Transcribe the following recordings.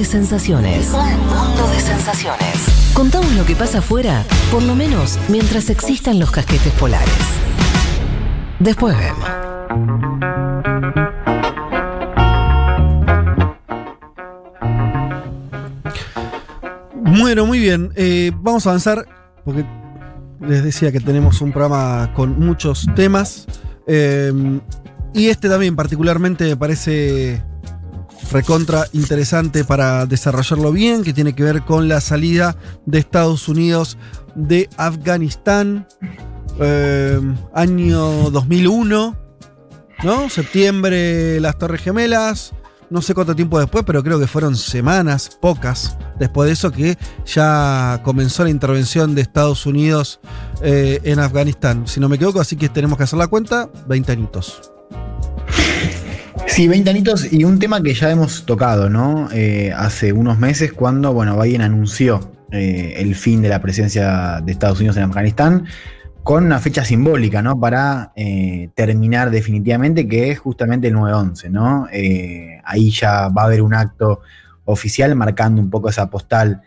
de sensaciones. Un mundo de sensaciones. Contamos lo que pasa afuera, por lo menos mientras existan los casquetes polares. Después vemos. Bueno, muy bien. Eh, vamos a avanzar porque les decía que tenemos un programa con muchos temas. eh, y este también particularmente me parece recontra interesante para desarrollarlo bien, que tiene que ver con la salida de Estados Unidos de Afganistán, eh, año 2001, ¿no? Septiembre, las Torres Gemelas, no sé cuánto tiempo después, pero creo que fueron semanas, pocas, después de eso que ya comenzó la intervención de Estados Unidos eh, en Afganistán, si no me equivoco, así que tenemos que hacer la cuenta, 20 añitos. Sí, 20 añitos y un tema que ya hemos tocado, ¿no? Eh, hace unos meses cuando, bueno, Biden anunció eh, el fin de la presencia de Estados Unidos en Afganistán con una fecha simbólica, ¿no? Para eh, terminar definitivamente, que es justamente el 9-11, ¿no? Eh, ahí ya va a haber un acto oficial marcando un poco esa postal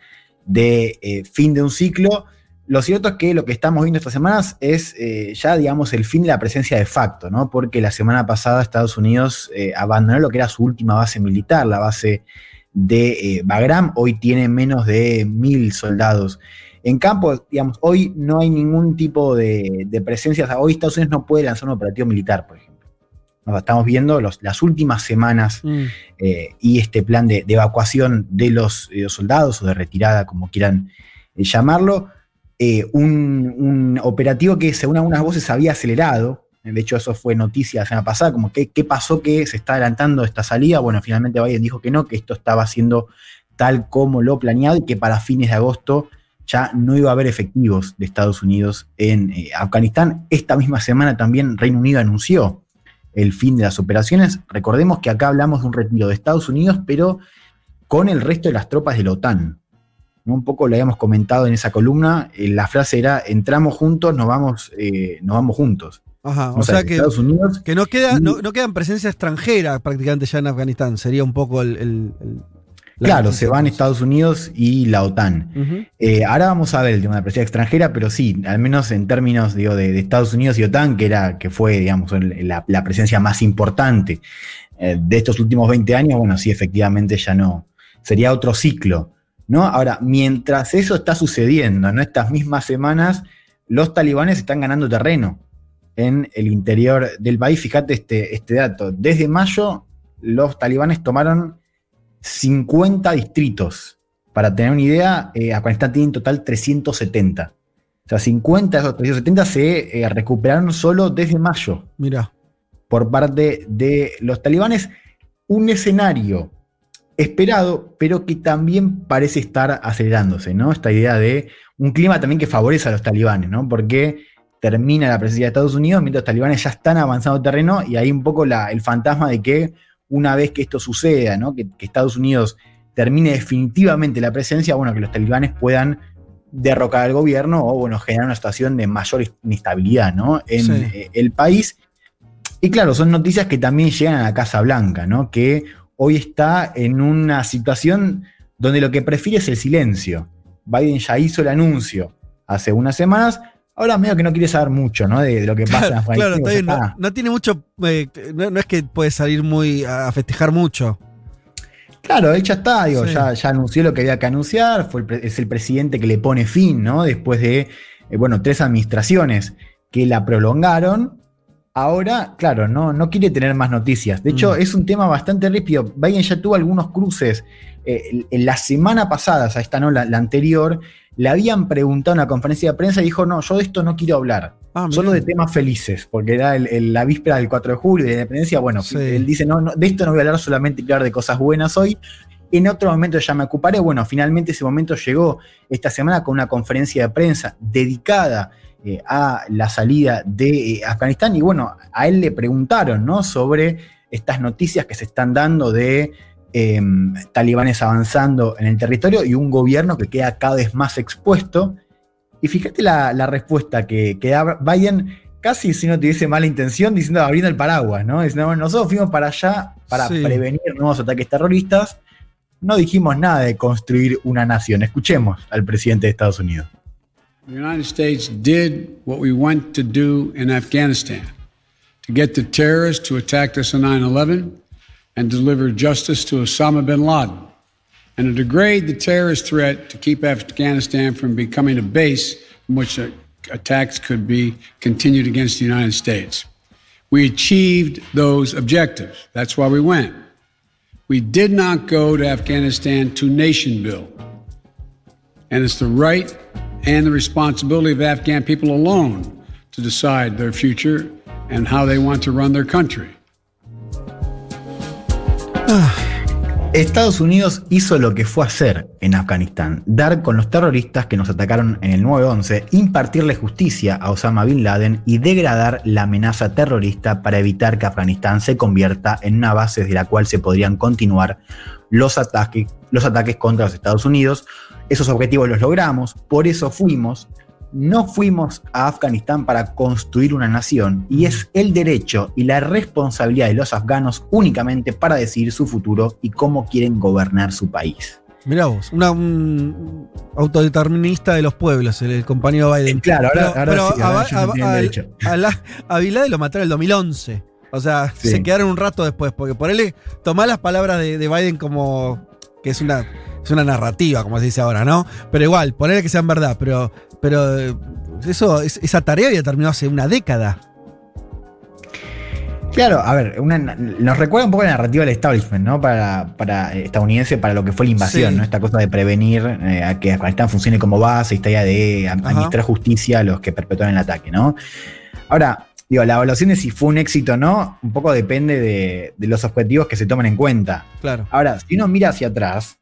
de eh, fin de un ciclo. Lo cierto es que lo que estamos viendo estas semanas es eh, ya, digamos, el fin de la presencia de facto, ¿no? Porque la semana pasada Estados Unidos eh, abandonó lo que era su última base militar, la base de eh, Bagram. Hoy tiene menos de mil soldados en campo. Digamos, hoy no hay ningún tipo de, de presencia. O sea, hoy Estados Unidos no puede lanzar un operativo militar, por ejemplo. Nos estamos viendo los- las últimas semanas Mm. eh, y este plan de, de evacuación de los, soldados o de retirada, como quieran llamarlo, eh, un, operativo que según algunas voces había acelerado, de hecho eso fue noticia la semana pasada, como que qué pasó que se está adelantando esta salida, bueno, finalmente Biden dijo que no, que esto estaba siendo tal como lo planeado y que para fines de agosto ya no iba a haber efectivos de Estados Unidos en eh, Afganistán. Esta misma semana también Reino Unido anunció el fin de las operaciones. Recordemos que acá hablamos de un retiro de Estados Unidos, pero con el resto de las tropas de la OTAN. ¿No? Un poco lo habíamos comentado en esa columna. eh, la frase era: entramos juntos, nos vamos, eh, nos vamos juntos. Ajá, o, O sea, sea que, Estados Unidos. que no, queda, y- no, no queda en presencia extranjera prácticamente ya en Afganistán, sería un poco el... el- el- la Claro, se van. Estados Unidos y la OTAN. Eh, ahora vamos a ver el tema de la presencia extranjera, pero sí, al menos en términos digo, de, de Estados Unidos y OTAN, que, era, que fue digamos, la, la presencia más importante de estos últimos 20 años, bueno, sí, efectivamente ya no. Sería otro ciclo. ¿No? Ahora, mientras eso está sucediendo, en estas mismas semanas, los talibanes están ganando terreno en el interior del país. Fíjate este, este dato. Desde mayo, los talibanes tomaron 50 distritos. Para tener una idea, eh, Afganistán tiene en total 370. O sea, 50 de esos 370 se eh, recuperaron solo desde mayo Mira, por parte de los talibanes. Un escenario esperado, pero que también parece estar acelerándose, ¿no? Esta idea de un clima también que favorece a los talibanes, ¿no? Porque termina la presencia de Estados Unidos mientras los talibanes ya están avanzando terreno y hay un poco la- el fantasma de que una vez que esto suceda, ¿no? Que, que Estados Unidos termine definitivamente la presencia, bueno, que los talibanes puedan derrocar al gobierno o, bueno, generar una situación de mayor inestabilidad, ¿no? En Sí. eh, el país. Y claro, son noticias que también llegan a la Casa Blanca, ¿no? Que hoy está en una situación donde lo que prefiere es el silencio. Biden ya hizo el anuncio hace unas semanas, ahora medio que no quiere saber mucho, ¿no? De, de lo que pasa en claro, Afganistán. claro, está bien, no, tiene mucho, eh, no, no es que puede salir muy a festejar mucho. Claro, él ya está, digo, Sí. ya, ya anunció lo que había que anunciar, fue el pre- es el presidente que le pone fin, ¿no? Después de, eh, bueno, tres administraciones que la prolongaron. Ahora, claro, no, no quiere tener más noticias. De hecho, Mm. es un tema bastante rípido. Biden ya tuvo algunos cruces. Eh, en la semana pasada, o sea, esta no, la, la anterior, le habían preguntado en una conferencia de prensa y dijo, no, yo de esto no quiero hablar. Ah, Solo de temas felices, porque era el- el- la víspera del 4 de julio de la independencia. Bueno, Sí. él dice, no, no, de esto no voy a hablar, solamente quiero hablar de cosas buenas hoy. En otro momento ya me ocuparé. Bueno, finalmente ese momento llegó esta semana con una conferencia de prensa dedicada eh, a la salida de eh, Afganistán. Y bueno, a él le preguntaron ¿no? sobre estas noticias que se están dando de eh, talibanes avanzando en el territorio y un gobierno que queda cada vez más expuesto. Y fíjate la, la respuesta que, que da Biden, casi si no tuviese mala intención, diciendo abriendo el paraguas, ¿no? Diciendo, bueno, nosotros fuimos para allá para Sí. prevenir nuevos ataques terroristas. no dijimos nada de construir una nación. Escuchemos al presidente de Estados Unidos. The United States did what we went to do in Afghanistan to get the terrorists to attack us on 9 11 and deliver justice to Osama bin Laden, and to degrade the terrorist threat to keep Afghanistan from becoming a base from which attacks could be continued against the United States. We achieved those objectives. That's why we went. We did not go to Afghanistan to nation build. And it's the right and the responsibility of Afghan people alone to decide their future and how they want to run their country. Estados Unidos hizo lo que fue hacer en Afganistán, dar con los terroristas que nos atacaron en el 9-11, impartirle justicia a Osama Bin Laden y degradar la amenaza terrorista para evitar que Afganistán se convierta en una base desde la cual se podrían continuar los ataques, los ataques contra los Estados Unidos. Esos objetivos los logramos, por eso fuimos, no fuimos a Afganistán para construir una nación y es el derecho y la responsabilidad de los afganos únicamente para decidir su futuro y cómo quieren gobernar su país. Mirá vos, una, un autodeterminista de los pueblos, el, compañero Biden. Eh, claro, ahora, pero, ahora sí, a, Laden lo mataron en el 2011. O sea, Sí. se quedaron un rato después, porque por él tomar las palabras de, de Biden como que es una, es una narrativa, como se dice ahora, ¿no? Pero igual, ponerle que sean verdad, pero, pero eh, eso, es- esa tarea había terminado hace una década. Claro, a ver, una- nos recuerda un poco la narrativa del establishment, ¿no? Para, para estadounidense, para lo que fue la invasión, Sí. ¿no? Esta cosa de prevenir eh, a que Afganistán funcione como base, esta idea de Ajá. administrar justicia a los que perpetúan el ataque, ¿no? Ahora, digo, la evaluación de si fue un éxito o no, un poco depende de, de los objetivos que se tomen en cuenta. Claro. Ahora, si uno mira hacia atrás,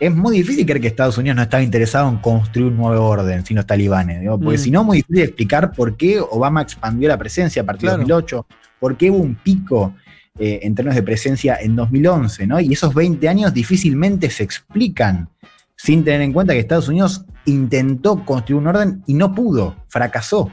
es muy difícil creer que Estados Unidos no estaba interesado en construir un nuevo orden sin los talibanes. digo, porque Mm. si no, es muy difícil explicar por qué Obama expandió la presencia a partir Claro. de 2008, por qué hubo un pico eh, en términos de presencia en 2011, ¿no? Y esos 20 años difícilmente se explican sin tener en cuenta que Estados Unidos intentó construir un orden y no pudo, fracasó.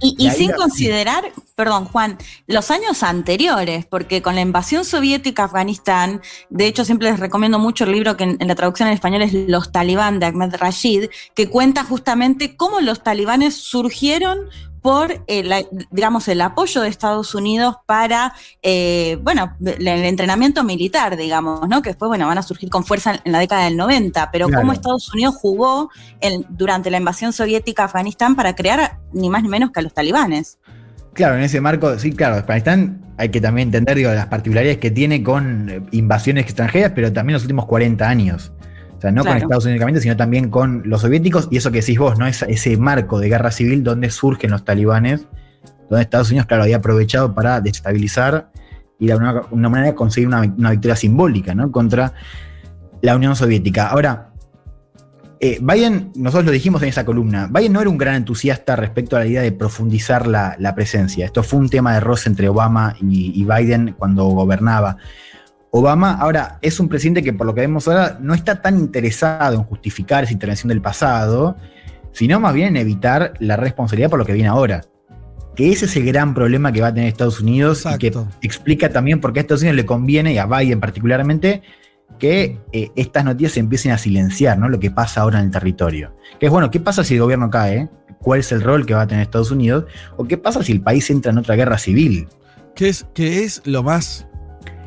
Y, Y y ahí sin la- considerar, perdón Juan, los años anteriores, porque con la invasión soviética a Afganistán, de hecho siempre les recomiendo mucho el libro que en, en la traducción en español es Los talibán de Ahmed Rashid, que cuenta justamente cómo los talibanes surgieron por el, digamos, el apoyo de Estados Unidos para, eh, bueno, el entrenamiento militar, digamos, ¿no? Que después, bueno, van a surgir con fuerza en la década del 90, pero Claro. cómo Estados Unidos jugó en- durante la invasión soviética a Afganistán para crear ni más ni menos que a los talibanes. Claro, en ese marco, sí, claro, Afganistán hay que también entender digo, las particularidades que tiene con eh, invasiones extranjeras, pero también los últimos 40 años. O sea, no con. Estados Unidos únicamente, sino también con los soviéticos y eso que decís vos, ¿no? Es ese marco de guerra civil donde surgen los talibanes, donde Estados Unidos, claro, había aprovechado para desestabilizar y de una, una manera conseguir una, una victoria simbólica, ¿no? Contra la Unión Soviética. Ahora, eh, Biden, nosotros lo dijimos en esa columna, Biden no era un gran entusiasta respecto a la idea de profundizar la, la presencia. Esto fue un tema de roce entre Obama y, y Biden cuando gobernaba. Obama ahora es un presidente que por lo que vemos ahora no está tan interesado en justificar esa intervención del pasado, sino más bien en evitar la responsabilidad por lo que viene ahora. Que ese es el gran problema que va a tener Estados Unidos y que explica también por qué a Estados Unidos le conviene, y a Biden particularmente, que eh, estas noticias se empiecen a silenciar, ¿no? Lo que pasa ahora en el territorio. Que es bueno, ¿qué pasa si el gobierno cae? ¿Cuál es el rol que va a tener Estados Unidos? ¿O qué pasa si el país entra en otra guerra civil? Que es, que es lo más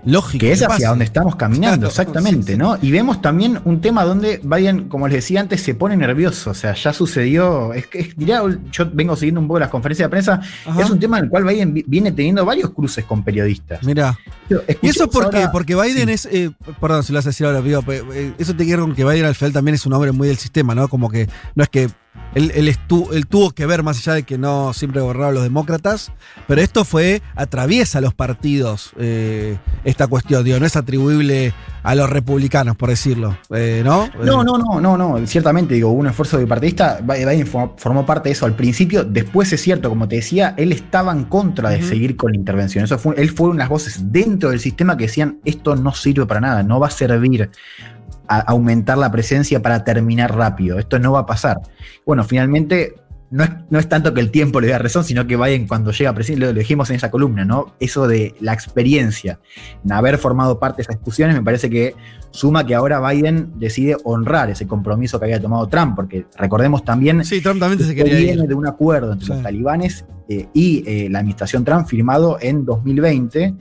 lógico. Que es hacia donde estamos caminando, Claro, exactamente, sí, sí. ¿no? Y vemos también un tema donde Biden, como les decía antes, se pone nervioso. O sea, ya sucedió. Es que diría, yo vengo siguiendo un poco las conferencias de prensa. Ajá. Es un tema en el cual Biden vi- viene teniendo varios cruces con periodistas. Mirá. ¿Y eso por qué? ahora- Porque Biden sí. es. eh, perdón, si lo haces decir ahora, digo, pe- eh, eso te quiero con que Biden al final también es un hombre muy del sistema, ¿no? Como que no es que. Él, él tuvo que ver, más allá de que no siempre gobernaron los demócratas, pero esto fue. atraviesa los partidos eh, esta cuestión, digo, no es atribuible a los republicanos, por decirlo, eh, ¿no? No, no, no, no, no. Ciertamente, digo, hubo un esfuerzo bipartidista. Biden for- formó parte de eso al principio. Después es cierto, como te decía, él estaba en contra de seguir con la intervención. Eso fue, él fue una de las voces dentro del sistema que decían esto no sirve para nada, no va a servir aumentar la presencia para terminar rápido. Esto no va a pasar. Bueno, finalmente no es, no es tanto que el tiempo le dé razón, sino que Biden cuando llega a presidente, lo dijimos en esa columna, ¿no? Eso de la experiencia, en haber formado parte de esas discusiones, me parece que suma que ahora Biden decide honrar ese compromiso que había tomado Trump, porque recordemos también Sí, Trump también se que quería viene ir. de un acuerdo entre Sí. los talibanes eh, y eh, la administración Trump firmado en 2020.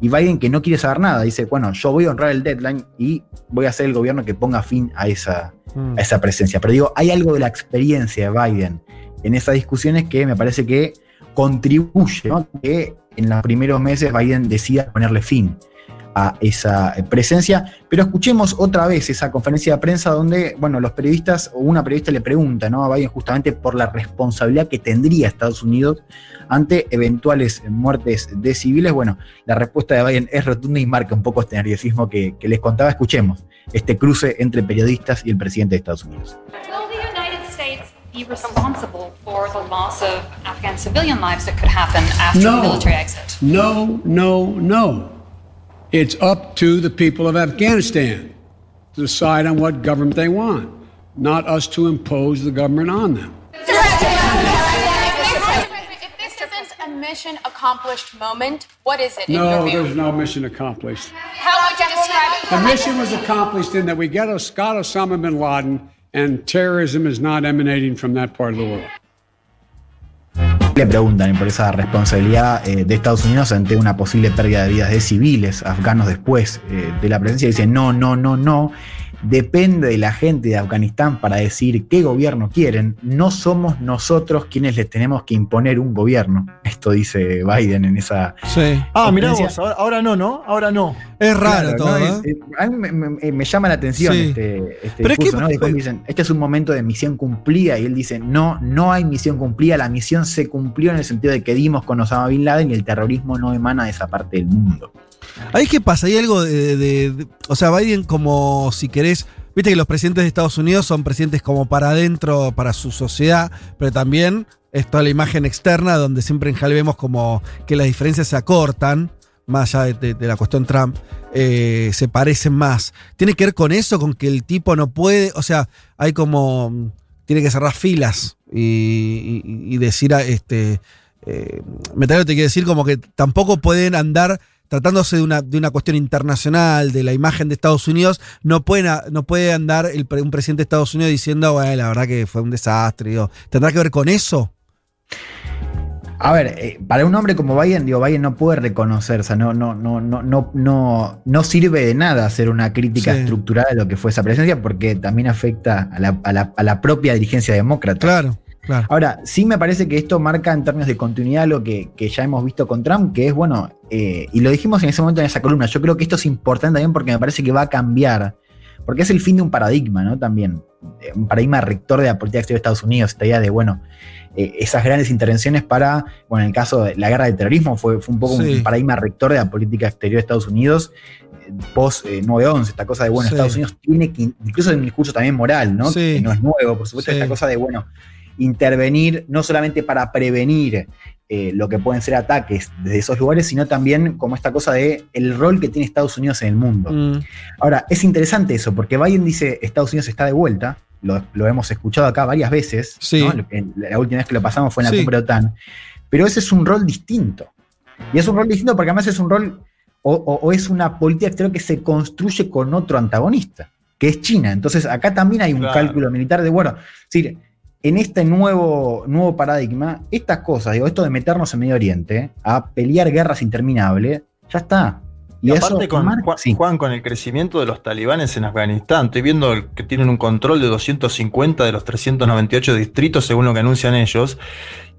Y Biden que no quiere saber nada, dice, bueno, yo voy a honrar el deadline y voy a ser el gobierno que ponga fin a esa, Mm. a esa presencia. Pero digo, hay algo de la experiencia de Biden en esas discusiones que me parece que contribuye, ¿no? que en los primeros meses Biden decida ponerle fin a esa eh, presencia. Pero escuchemos otra vez esa conferencia de prensa donde, bueno, los periodistas o una periodista le pregunta ¿no? a Biden justamente por la responsabilidad que tendría Estados Unidos ante eventuales muertes de civiles. Bueno, la respuesta de Biden es rotunda y marca un poco este nerviosismo que, que les contaba. Escuchemos este cruce entre periodistas y el presidente de Estados Unidos. Will the United States be responsible for the loss of Afghan civilian lives that could happen after No. the military exit? No, no, no. It's up to the people of Afghanistan to decide on what government they want, not us to impose the government on them. If this isn't a mission accomplished moment, what is it No, there's no mission accomplished. How would you describe it? The mission was accomplished in that we got Osama bin Laden, and terrorism is not emanating from that part of the world. Le preguntan por esa responsabilidad eh, de Estados Unidos ante una posible pérdida de vidas de civiles afganos después eh, de la presencia. Dice, no, no, no, no. Depende de la gente de Afganistán para decir qué gobierno quieren. No somos nosotros quienes les tenemos que imponer un gobierno. Esto dice Biden en esa... Sí. Ah, mirá vos, ahora, ahora no, ¿no? Ahora no. Es raro Claro, todo, ¿no? ¿eh? Es- a mí me, me- me llama la atención Sí. este, este Pero es discurso, que- ¿no? Después dicen, este es un momento de misión cumplida, y él dice, no, no hay misión cumplida, la misión se cumplió en el sentido de que dimos con Osama Bin Laden y el terrorismo no emana de esa parte del mundo. Ahí qué pasa, hay algo de, de- O sea, Biden como si querés. Viste que los presidentes de Estados Unidos son presidentes como para adentro, para su sociedad, pero también es toda la imagen externa donde siempre en general vemos como que las diferencias se acortan, más allá de, la cuestión Trump, eh, se parecen más. Tiene que ver con eso, con que el tipo no puede, o sea, hay como, tiene que cerrar filas y, y- y decir, a este, eh, Metalero te quiere decir como que tampoco pueden andar tratándose de una, de una cuestión internacional, de la imagen de Estados Unidos, no, pueden, no puede andar el, un presidente de Estados Unidos diciendo, bueno, la verdad que fue un desastre. digo, ¿Tendrá que ver con eso? A ver, eh, para un hombre como Biden, digo, Biden no puede reconocer, o sea, no, no, no, no, no, no, no sirve de nada hacer una crítica Sí. estructural de lo que fue esa presencia, porque también afecta a la, a la- a la propia dirigencia demócrata. Claro, claro. Ahora, sí me parece que esto marca en términos de continuidad lo que, que ya hemos visto con Trump, que es, bueno, eh, y lo dijimos en ese momento en esa columna, yo creo que esto es importante también porque me parece que va a cambiar, porque es el fin de un paradigma, ¿no? También, eh, un paradigma rector de la política exterior de Estados Unidos, esta idea de, bueno, eh, esas grandes intervenciones para, bueno, en el caso de la guerra del terrorismo fue, fue un poco Sí. un paradigma rector de la política exterior de Estados Unidos, post eh, 9-11, esta cosa de, bueno, Sí. Estados Unidos tiene que, incluso en un discurso también moral, ¿no? Sí. Que no es nuevo, por supuesto, esta cosa de, bueno, intervenir no solamente para prevenir eh, lo que pueden ser ataques desde esos lugares, sino también como esta cosa de el rol que tiene Estados Unidos en el mundo. Mm, Ahora, es interesante eso, porque Biden dice Estados Unidos está de vuelta, lo, lo hemos escuchado acá varias veces, Sí. la última vez que lo pasamos fue en la Sí. cumbre de OTAN, pero ese es un rol distinto. Y es un rol distinto porque además es un rol, o, o- o es una política exterior que se construye con otro antagonista, que es China. Entonces acá también hay un Claro. cálculo militar de, bueno, es decir, en este nuevo, nuevo paradigma, estas cosas, digo, esto de meternos en Medio Oriente, a pelear guerras interminables, ya está. Y, aparte con Juan, sí. Juan, con el crecimiento de los talibanes en Afganistán, estoy viendo que tienen un control de 250 de los 398 distritos según lo que anuncian ellos,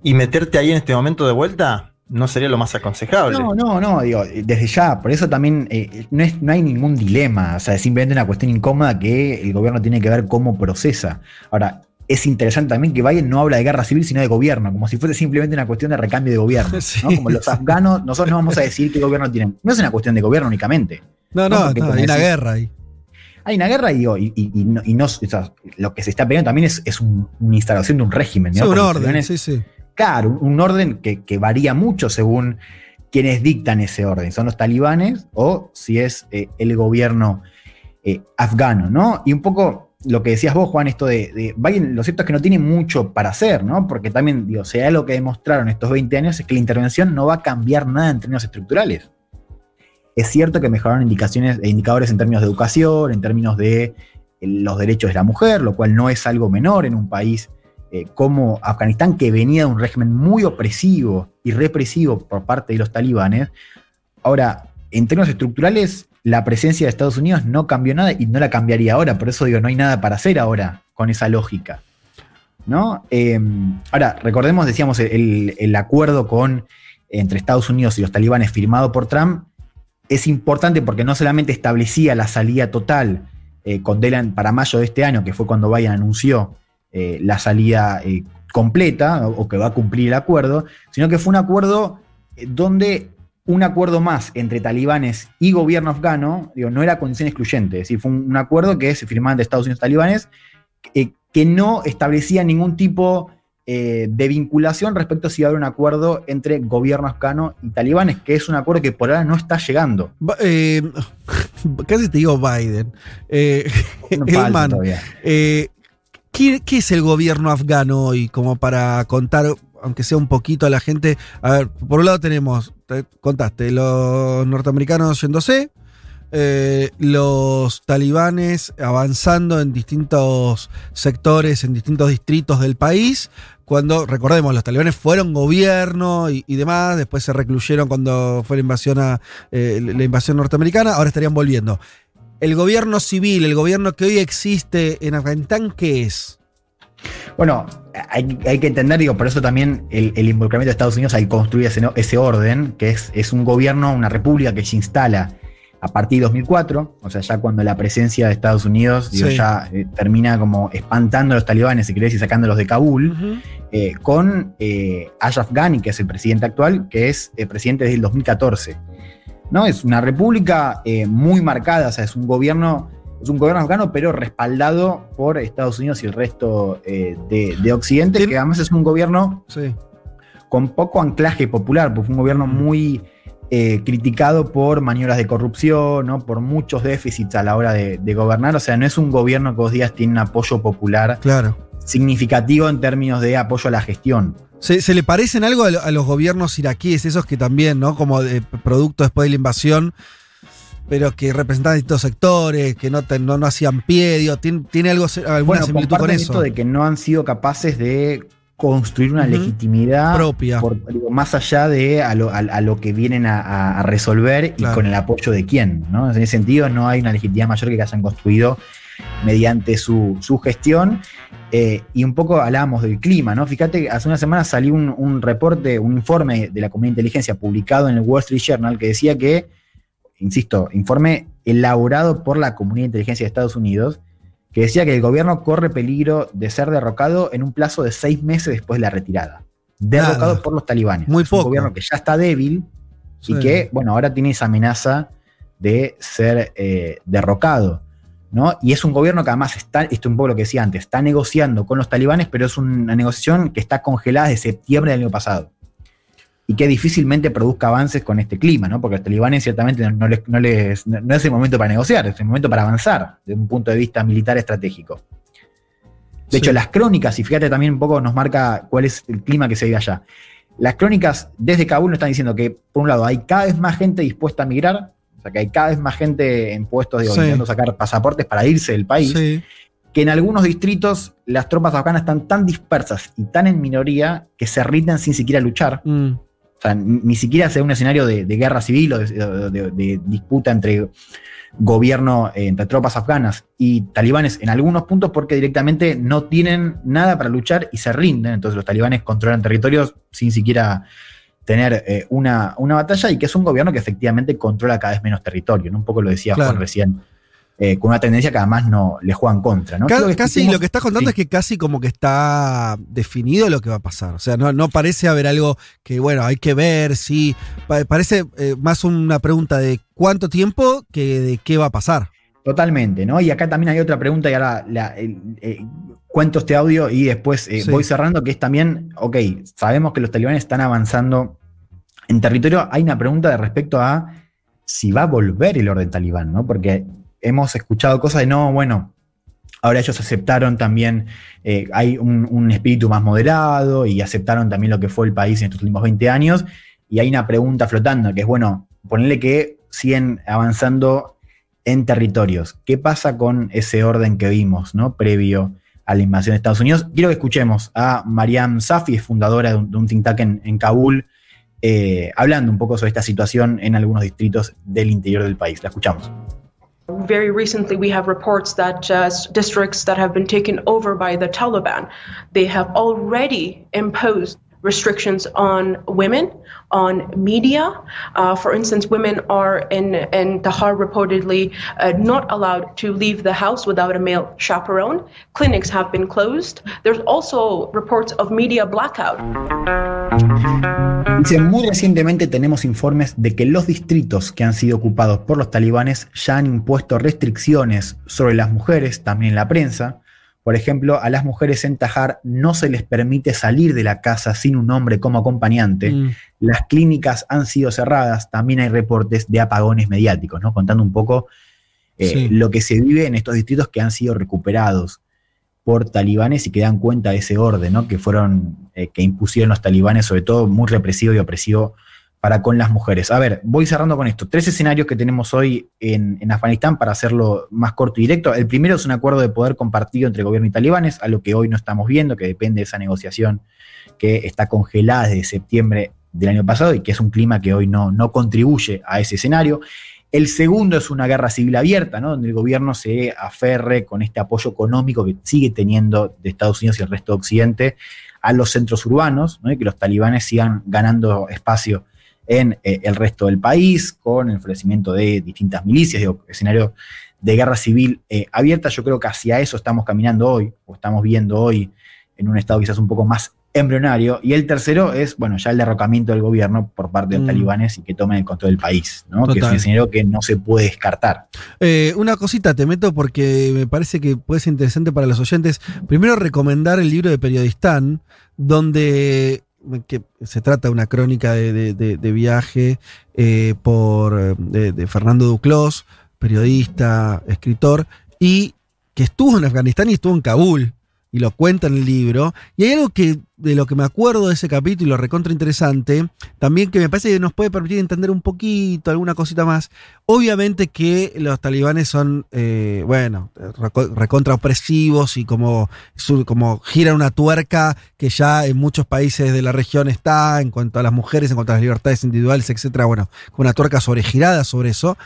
y meterte ahí en este momento de vuelta no sería lo más aconsejable. No, no, no, digo, desde ya, por eso también eh, no, es, no hay ningún dilema, o sea, es simplemente una cuestión incómoda que el gobierno tiene que ver cómo procesa. Ahora, es interesante también que Biden no habla de guerra civil, sino de gobierno, como si fuese simplemente una cuestión de recambio de gobierno. Sí, ¿no? Como los afganos, nosotros no vamos a decir qué gobierno tienen. No es una cuestión de gobierno únicamente. No, No, hay una guerra ahí. Hay una guerra y, y, y- y no, y no- o sea, lo que se está peleando también es, es un- una instalación de un régimen. Sí, un orden, sí, sí. Claro, un un orden que, que varía mucho según quienes dictan ese orden. ¿Son los talibanes o si es eh, el gobierno eh, afgano, ¿no? Y un poco lo que decías vos, Juan, esto de, de Biden, lo cierto es que no tiene mucho para hacer, ¿no? Porque también, digo, sea lo que demostraron estos 20 años es que la intervención no va a cambiar nada en términos estructurales. Es cierto que mejoraron indicaciones, indicadores en términos de educación, en términos de eh, los derechos de la mujer, lo cual no es algo menor en un país eh, como Afganistán, que venía de un régimen muy opresivo y represivo por parte de los talibanes. Ahora, en términos estructurales, la presencia de Estados Unidos no cambió nada y no la cambiaría ahora. Por eso digo, no hay nada para hacer ahora con esa lógica. ¿no? Eh, ahora, recordemos, decíamos, el, el acuerdo con, entre Estados Unidos y los talibanes firmado por Trump es importante porque no solamente establecía la salida total eh, con Delan para mayo de este año, que fue cuando Biden anunció eh, la salida eh, completa o, que va a cumplir el acuerdo, sino que fue un acuerdo donde un acuerdo más entre talibanes y gobierno afgano, digo, no era condición excluyente, es decir, fue un, un acuerdo que se firmaba entre Estados Unidos y talibanes, eh, que no establecía ningún tipo eh, de vinculación respecto a si va a haber un acuerdo entre gobierno afgano y talibanes, que es un acuerdo que por ahora no está llegando. Eh, casi te digo Biden. Eh, No el falta man, todavía. eh, ¿qué, qué es el gobierno afgano hoy? Como para contar, aunque sea un poquito a la gente. A ver, por un lado tenemos, te contaste, los norteamericanos yéndose, eh, los talibanes avanzando en distintos sectores, en distintos distritos del país. Cuando, recordemos, los talibanes fueron gobierno y, y demás, después se recluyeron cuando fue la invasión, a, eh, la invasión norteamericana, ahora estarían volviendo. El gobierno civil, el gobierno que hoy existe en Afganistán, ¿qué es? Bueno, hay, hay que entender, digo, por eso también el, el involucramiento de Estados Unidos al construir ese, orden, que es, es un gobierno, una república que se instala a partir de 2004, o sea, ya cuando la presencia de Estados Unidos digo, Sí. ya eh, termina como espantando a los talibanes, si querés, y sacándolos de Kabul, eh, con eh, Ashraf Ghani, que es el presidente actual, que es eh, presidente desde el 2014. ¿no? Es una república muy marcada, o sea, es un gobierno, es un gobierno afgano, pero respaldado por Estados Unidos y el resto eh, de, de Occidente, que además es un gobierno Sí. con poco anclaje popular, porque fue un gobierno muy eh, criticado por maniobras de corrupción, ¿no? por muchos déficits a la hora de, de gobernar. O sea, no es un gobierno que vos digas tiene un apoyo popular Claro. significativo en términos de apoyo a la gestión. ¿Se, se le parecen algo a, lo- a los gobiernos iraquíes, esos que también, ¿no? Como de producto después de la invasión, pero que representaban distintos sectores, que no, te- no, no hacían pie, digo, ¿tiene, tiene algo, alguna Bueno, similitud con eso? esto de que no han sido capaces de construir una legitimidad Propia. por- digo, más allá de a lo, a- a lo que vienen a, resolver Claro. y con el apoyo de quién. ¿no? En ese sentido, no hay una legitimidad mayor que hayan construido mediante su, su gestión. Eh, y un poco hablábamos del clima, ¿no? Fíjate, que hace una semana salió un, un reporte, un informe de la comunidad de inteligencia publicado en el Wall Street Journal que decía que, insisto, informe elaborado por la comunidad de inteligencia de Estados Unidos, que decía que el gobierno corre peligro de ser derrocado en un plazo de seis meses después de la retirada. Derrocado por los talibanes. Muy es un poco. gobierno que ya está débil Sí. y que, bueno, ahora tiene esa amenaza de ser eh, derrocado. ¿no? Y es un gobierno que además está, esto es un poco lo que decía antes, está negociando con los talibanes, pero es una negociación que está congelada desde septiembre del año pasado. Y que difícilmente produzca avances con este clima, ¿no? Porque los talibanes ciertamente no, les, no, les- no- no es el momento para negociar, es el momento para avanzar desde un punto de vista militar estratégico. De Sí. hecho, las crónicas, y fíjate también un poco nos marca cuál es el clima que se vive allá. Las crónicas desde Kabul nos están diciendo que, por un lado, hay cada vez más gente dispuesta a migrar, o sea, que hay cada vez más gente en puestos de Sí. intentando sacar pasaportes para irse del país, Sí. que en algunos distritos las tropas afganas están tan dispersas y tan en minoría que se rinden sin siquiera luchar. Mm. O sea, ni, siquiera sea un escenario de, de guerra civil o de, de- de- de disputa entre gobierno, eh, entre tropas afganas y talibanes en algunos puntos porque directamente no tienen nada para luchar y se rinden. Entonces los talibanes controlan territorios sin siquiera tener eh, una, una batalla y que es un gobierno que efectivamente controla cada vez menos territorio. ¿no? Un poco lo decía Claro. Juan recién, eh, con una tendencia que además no le juegan contra. ¿no? Casi discutimos- lo que estás contando sí. es que casi como que está definido lo que va a pasar. O sea, no, no parece haber algo que, bueno, hay que ver, sí. Pa- parece eh, más una pregunta de cuánto tiempo que de qué va a pasar. Totalmente, ¿no? Y acá también hay otra pregunta y ahora la- eh, cuento este audio y después Sí. voy cerrando, que es también, ok, sabemos que los talibanes están avanzando en territorio. Hay una pregunta de respecto a si va a volver el orden talibán, ¿no? Porque hemos escuchado cosas de, no, bueno, Ahora ellos aceptaron también, eh, hay un, espíritu más moderado y aceptaron también lo que fue el país en estos últimos 20 años. Y hay una pregunta flotando, que es, bueno, ponerle que siguen avanzando en territorios. ¿Qué pasa con ese orden que vimos, ¿no? Previo a la invasión de Estados Unidos. Quiero que escuchemos a Mariam Safi, fundadora de un, de think tank en, en Kabul, eh, hablando un poco sobre esta situación en algunos distritos del interior del país. La escuchamos. Very recently, we have reports that uh, districts that have been taken over by the Taliban, they have already imposed restrictions on women, on media. Uh, for instance, women are in, in Tahar reportedly uh, not allowed to leave the house without a male chaperone. Clinics have been closed. There's also reports of media blackout. Dice, muy recientemente tenemos informes de que los distritos que han sido ocupados por los talibanes ya han impuesto restricciones sobre las mujeres, también en la prensa. Por ejemplo, a las mujeres en Tajar no se les permite salir de la casa sin un hombre como acompañante. Mm. Las clínicas han sido cerradas. También hay reportes de apagones mediáticos, ¿no? Contando un poco eh, Sí. lo que se vive en estos distritos que han sido recuperados por talibanes y que dan cuenta de ese orden, ¿no? Que fueron, eh, que impusieron los talibanes, sobre todo muy represivo y opresivo para con las mujeres. A ver, voy cerrando con esto. Tres escenarios que tenemos hoy en, en Afganistán para hacerlo más corto y directo. El primero es un acuerdo de poder compartido entre gobierno y talibanes, a lo que hoy no estamos viendo, que depende de esa negociación que está congelada desde septiembre del año pasado y que es un clima que hoy no, no contribuye a ese escenario. El segundo es una guerra civil abierta, ¿no? donde el gobierno se aferre con este apoyo económico que sigue teniendo de Estados Unidos y el resto de Occidente a los centros urbanos, ¿no? y que los talibanes sigan ganando espacio en eh, el resto del país, con el florecimiento de distintas milicias, digo, escenario de guerra civil eh, abierta. Yo creo que hacia eso estamos caminando hoy, o estamos viendo hoy en un estado quizás un poco más embrionario. Y el tercero es, bueno, ya el derrocamiento del gobierno por parte de los Mm. talibanes y que tomen el control del país, ¿no? Que es un escenario que no se puede descartar. Eh, una cosita te meto porque me parece que puede ser interesante para los oyentes. Primero recomendar el libro de Periodistán, donde que se trata de una crónica de, de- viaje eh, por de Fernando Duclos, periodista, escritor, y que estuvo en Afganistán y estuvo en Kabul. Y lo cuenta en el libro. Y hay algo que, de lo que me acuerdo de ese capítulo, recontra interesante, también que me parece que nos puede permitir entender un poquito, alguna cosita más. Obviamente que los talibanes son, eh, bueno, reco- recontra opresivos y como, como giran una tuerca que ya en muchos países de la región está en cuanto a las mujeres, en cuanto a las libertades individuales, etcétera. Bueno, una tuerca sobregirada sobre eso.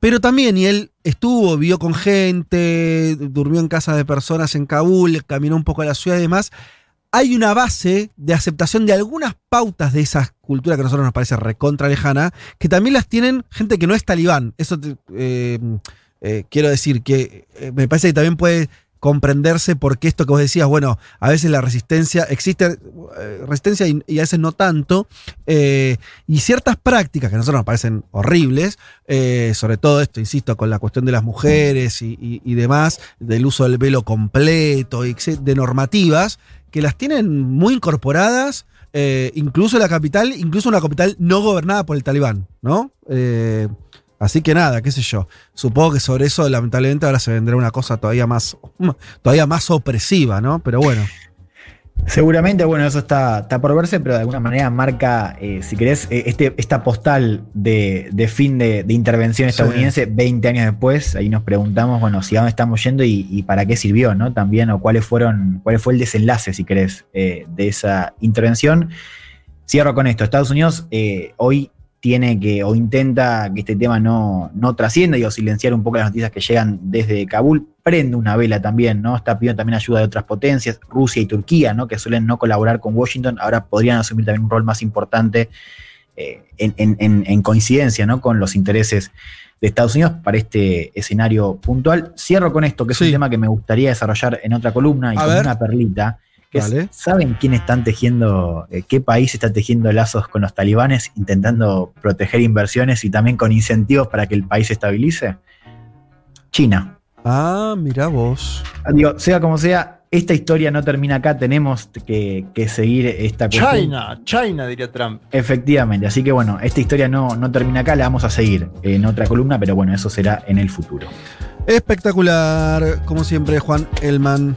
Pero también, y él estuvo, vio con gente, durmió en casa de personas en Kabul, caminó un poco a la ciudad y demás. Hay una base de aceptación de algunas pautas de esa cultura que a nosotros nos parece recontra lejana, que también las tienen gente que no es talibán. Eso te- eh, eh, quiero decir que eh, me parece que también puede comprenderse por qué esto que vos decías, bueno, a veces la resistencia, existe resistencia y, a veces no tanto, y ciertas prácticas que a nosotros nos parecen horribles, sobre todo esto, insisto, con la cuestión de las mujeres y, y- demás, del uso del velo completo, de normativas, que las tienen muy incorporadas, eh, incluso la capital, incluso una capital no gobernada por el talibán, ¿no? Eh, así que nada, qué sé yo. Supongo que sobre eso, lamentablemente, ahora se vendrá una cosa todavía más, todavía más opresiva, ¿no? Pero bueno. Seguramente, bueno, eso está, está por verse, pero de alguna manera marca, eh, si querés, eh, este, esta postal de, de fin de, de intervención Sí. estadounidense 20 años después. Ahí nos preguntamos, bueno, si a dónde estamos yendo y, y para qué sirvió, ¿no? También, o cuáles fueron, cuál fue el desenlace, si querés, eh, de esa intervención. Cierro con esto. Estados Unidos eh, hoy tiene que, o intenta que este tema no, no trascienda y o silenciar un poco las noticias que llegan desde Kabul. Prende una vela también, ¿no? Está pidiendo también ayuda de otras potencias, Rusia y Turquía, ¿no? Que suelen no colaborar con Washington, ahora podrían asumir también un rol más importante eh, en, en- en- en coincidencia, ¿no? Con los intereses de Estados Unidos para este escenario puntual. Cierro con esto, que es Sí. un tema que me gustaría desarrollar en otra columna y A con ver. una perlita. Que es. ¿Saben quién están tejiendo, eh, qué país está tejiendo lazos con los talibanes, intentando proteger inversiones y también con incentivos para que el país se estabilice? China. Ah, mira vos. Digo, sea como sea, esta historia no termina acá, tenemos que, que seguir esta cuestión. China, China, diría Trump. Efectivamente, así que bueno, esta historia no, no termina acá, la vamos a seguir en otra columna, pero bueno, eso será en el futuro. Espectacular, como siempre, Juan Elman.